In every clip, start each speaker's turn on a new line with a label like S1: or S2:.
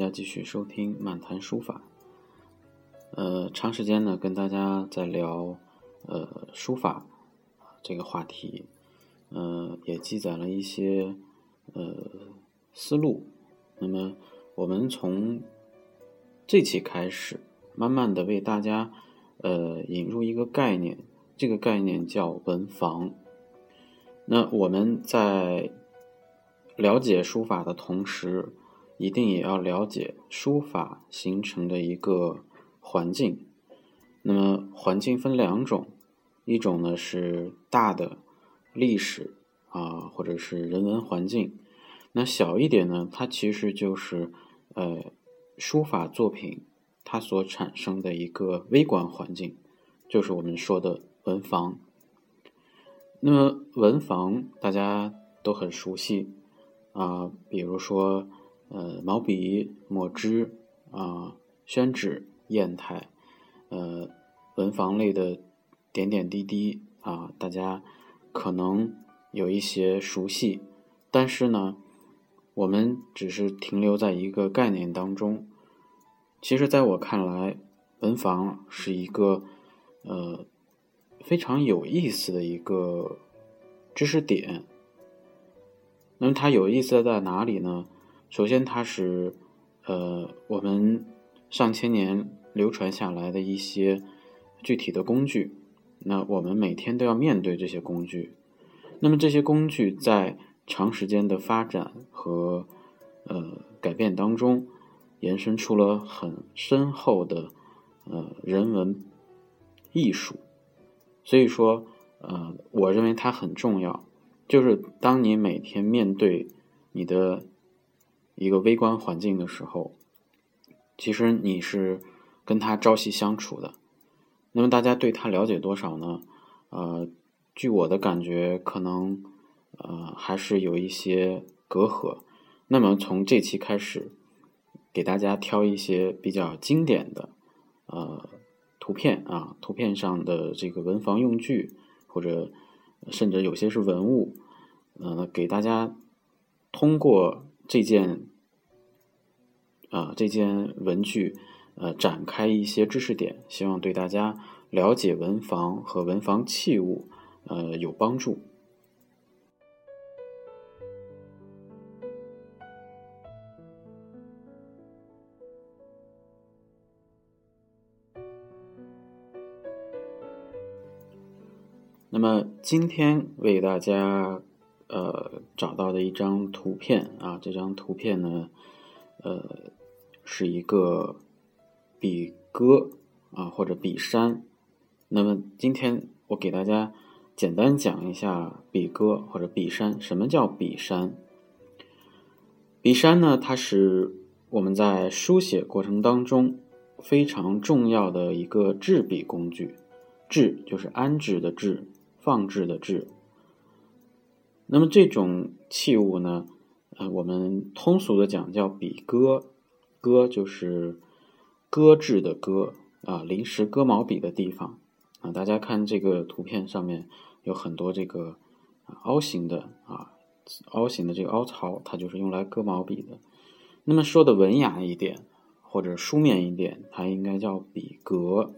S1: 大家继续收听漫谈书法。呃，长时间呢跟大家在聊呃书法这个话题，呃，也积攒了一些呃思路。那么我们从这期开始，慢慢的为大家呃引入一个概念，这个概念叫文房。那我们在了解书法的同时，一定也要了解书法形成的一个环境。那么环境分两种，一种呢是大的历史啊，或者是人文环境。那小一点呢，它其实就是呃书法作品它所产生的一个微观环境，就是我们说的文房。那么文房大家都很熟悉啊，比如说。呃，毛笔、墨汁啊，宣纸、砚台，呃，文房类的点点滴滴啊，大家可能有一些熟悉，但是呢，我们只是停留在一个概念当中。其实，在我看来，文房是一个呃非常有意思的一个知识点。那么，它有意思在哪里呢？首先，它是，呃，我们上千年流传下来的一些具体的工具。那我们每天都要面对这些工具。那么这些工具在长时间的发展和呃改变当中，延伸出了很深厚的呃人文艺术。所以说，呃，我认为它很重要。就是当你每天面对你的。一个微观环境的时候，其实你是跟他朝夕相处的。那么大家对他了解多少呢？呃，据我的感觉，可能呃还是有一些隔阂。那么从这期开始，给大家挑一些比较经典的呃图片啊，图片上的这个文房用具，或者甚至有些是文物，呃，给大家通过这件。啊，这件文具，呃，展开一些知识点，希望对大家了解文房和文房器物，呃，有帮助。那么今天为大家呃找到的一张图片啊，这张图片呢，呃。是一个笔歌啊，或者笔山。那么今天我给大家简单讲一下笔歌或者笔山。什么叫笔山？笔山呢，它是我们在书写过程当中非常重要的一个制笔工具。制就是安置的置，放置的置。那么这种器物呢，呃，我们通俗的讲叫笔戈。搁就是搁置的搁啊，临时搁毛笔的地方啊。大家看这个图片上面有很多这个凹形的啊，凹形的这个凹槽，它就是用来搁毛笔的。那么说的文雅一点或者书面一点，它应该叫笔格。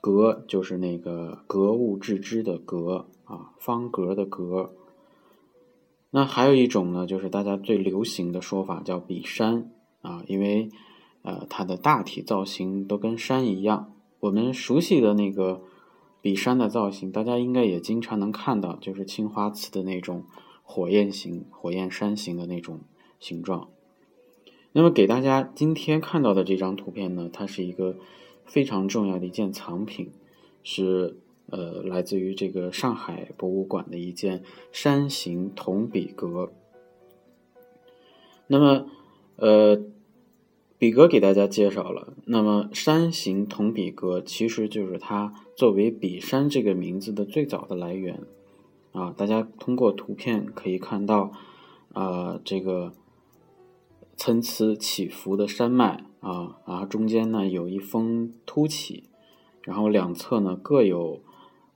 S1: 格就是那个格物致知的格啊，方格的格。那还有一种呢，就是大家最流行的说法叫笔山。啊，因为，呃，它的大体造型都跟山一样。我们熟悉的那个笔山的造型，大家应该也经常能看到，就是青花瓷的那种火焰形、火焰山形的那种形状。那么，给大家今天看到的这张图片呢，它是一个非常重要的一件藏品，是呃，来自于这个上海博物馆的一件山形铜笔格。那么，呃。比格给大家介绍了，那么山形铜比格其实就是它作为比山这个名字的最早的来源啊。大家通过图片可以看到，啊，这个参差起伏的山脉啊，然后中间呢有一峰凸起，然后两侧呢各有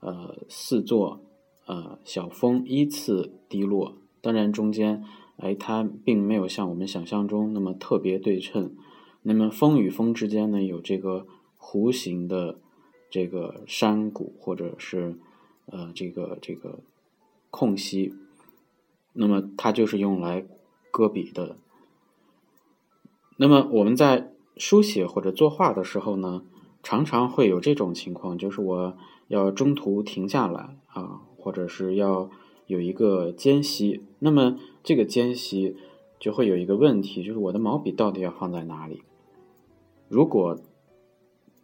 S1: 呃四座呃小峰依次滴落，当然中间哎，它并没有像我们想象中那么特别对称。那么峰与峰之间呢，有这个弧形的这个山谷，或者是呃这个这个空隙，那么它就是用来搁笔的。那么我们在书写或者作画的时候呢，常常会有这种情况，就是我要中途停下来啊，或者是要。有一个间隙，那么这个间隙就会有一个问题，就是我的毛笔到底要放在哪里？如果，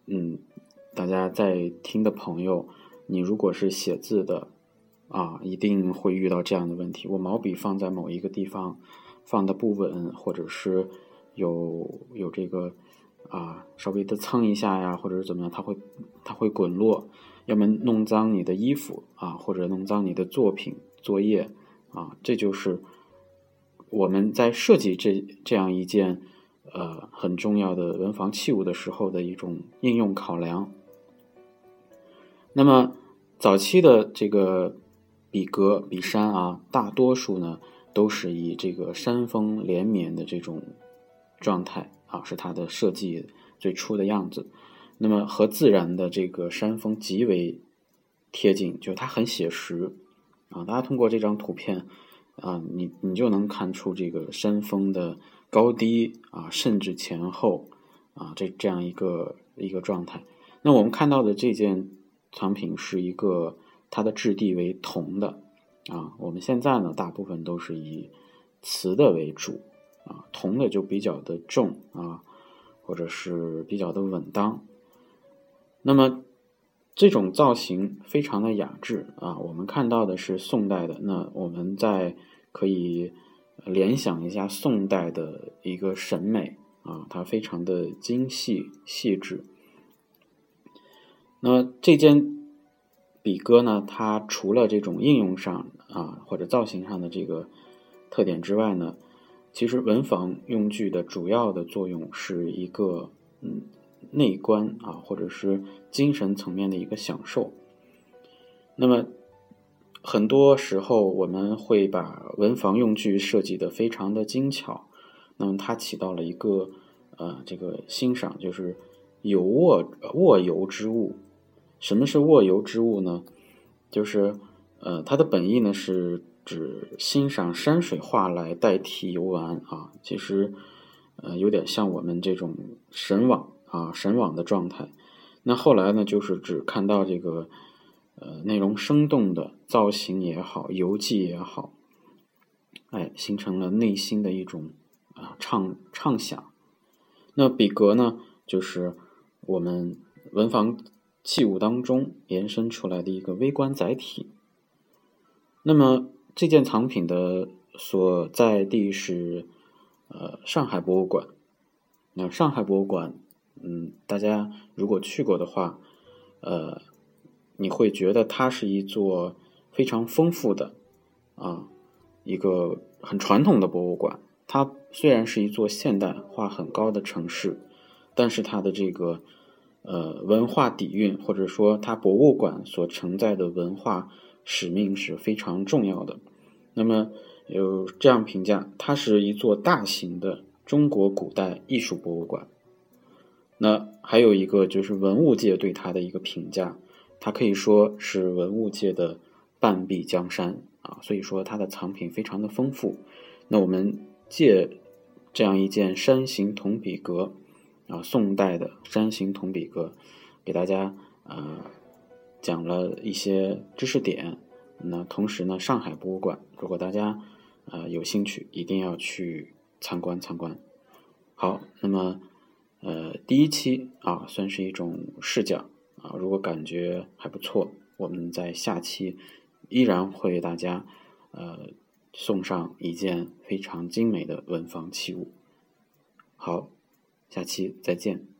S1: 嗯，大家在听的朋友，你如果是写字的，啊，一定会遇到这样的问题：我毛笔放在某一个地方放的不稳，或者是有有这个啊，稍微的蹭一下呀，或者是怎么样，它会它会滚落，要么弄脏你的衣服啊，或者弄脏你的作品。作业啊，这就是我们在设计这这样一件呃很重要的文房器物的时候的一种应用考量。那么早期的这个笔格、笔山啊，大多数呢都是以这个山峰连绵的这种状态啊，是它的设计最初的样子。那么和自然的这个山峰极为贴近，就它很写实。啊，大家通过这张图片，啊，你你就能看出这个山峰的高低啊，甚至前后啊，这这样一个一个状态。那我们看到的这件藏品是一个它的质地为铜的啊，我们现在呢大部分都是以瓷的为主啊，铜的就比较的重啊，或者是比较的稳当。那么。这种造型非常的雅致啊，我们看到的是宋代的，那我们再可以联想一下宋代的一个审美啊，它非常的精细细致。那这件笔歌呢，它除了这种应用上啊或者造型上的这个特点之外呢，其实文房用具的主要的作用是一个嗯。内观啊，或者是精神层面的一个享受。那么，很多时候我们会把文房用具设计的非常的精巧。那么，它起到了一个呃，这个欣赏，就是有卧卧游之物。什么是卧游之物呢？就是呃，它的本意呢是指欣赏山水画来代替游玩啊。其实呃，有点像我们这种神往。啊，神往的状态。那后来呢，就是只看到这个，呃，内容生动的造型也好，游记也好，哎，形成了内心的一种啊畅畅想。那笔格呢，就是我们文房器物当中延伸出来的一个微观载体。那么这件藏品的所在地是呃上海博物馆。那上海博物馆。嗯，大家如果去过的话，呃，你会觉得它是一座非常丰富的啊，一个很传统的博物馆。它虽然是一座现代化很高的城市，但是它的这个呃文化底蕴，或者说它博物馆所承载的文化使命是非常重要的。那么有这样评价，它是一座大型的中国古代艺术博物馆。那还有一个就是文物界对他的一个评价，他可以说是文物界的半壁江山啊，所以说他的藏品非常的丰富。那我们借这样一件山形铜笔格啊，宋代的山形铜笔格，给大家呃讲了一些知识点。那同时呢，上海博物馆，如果大家呃有兴趣，一定要去参观参观。好，那么。呃，第一期啊，算是一种试讲啊。如果感觉还不错，我们在下期依然会为大家呃送上一件非常精美的文房器物。好，下期再见。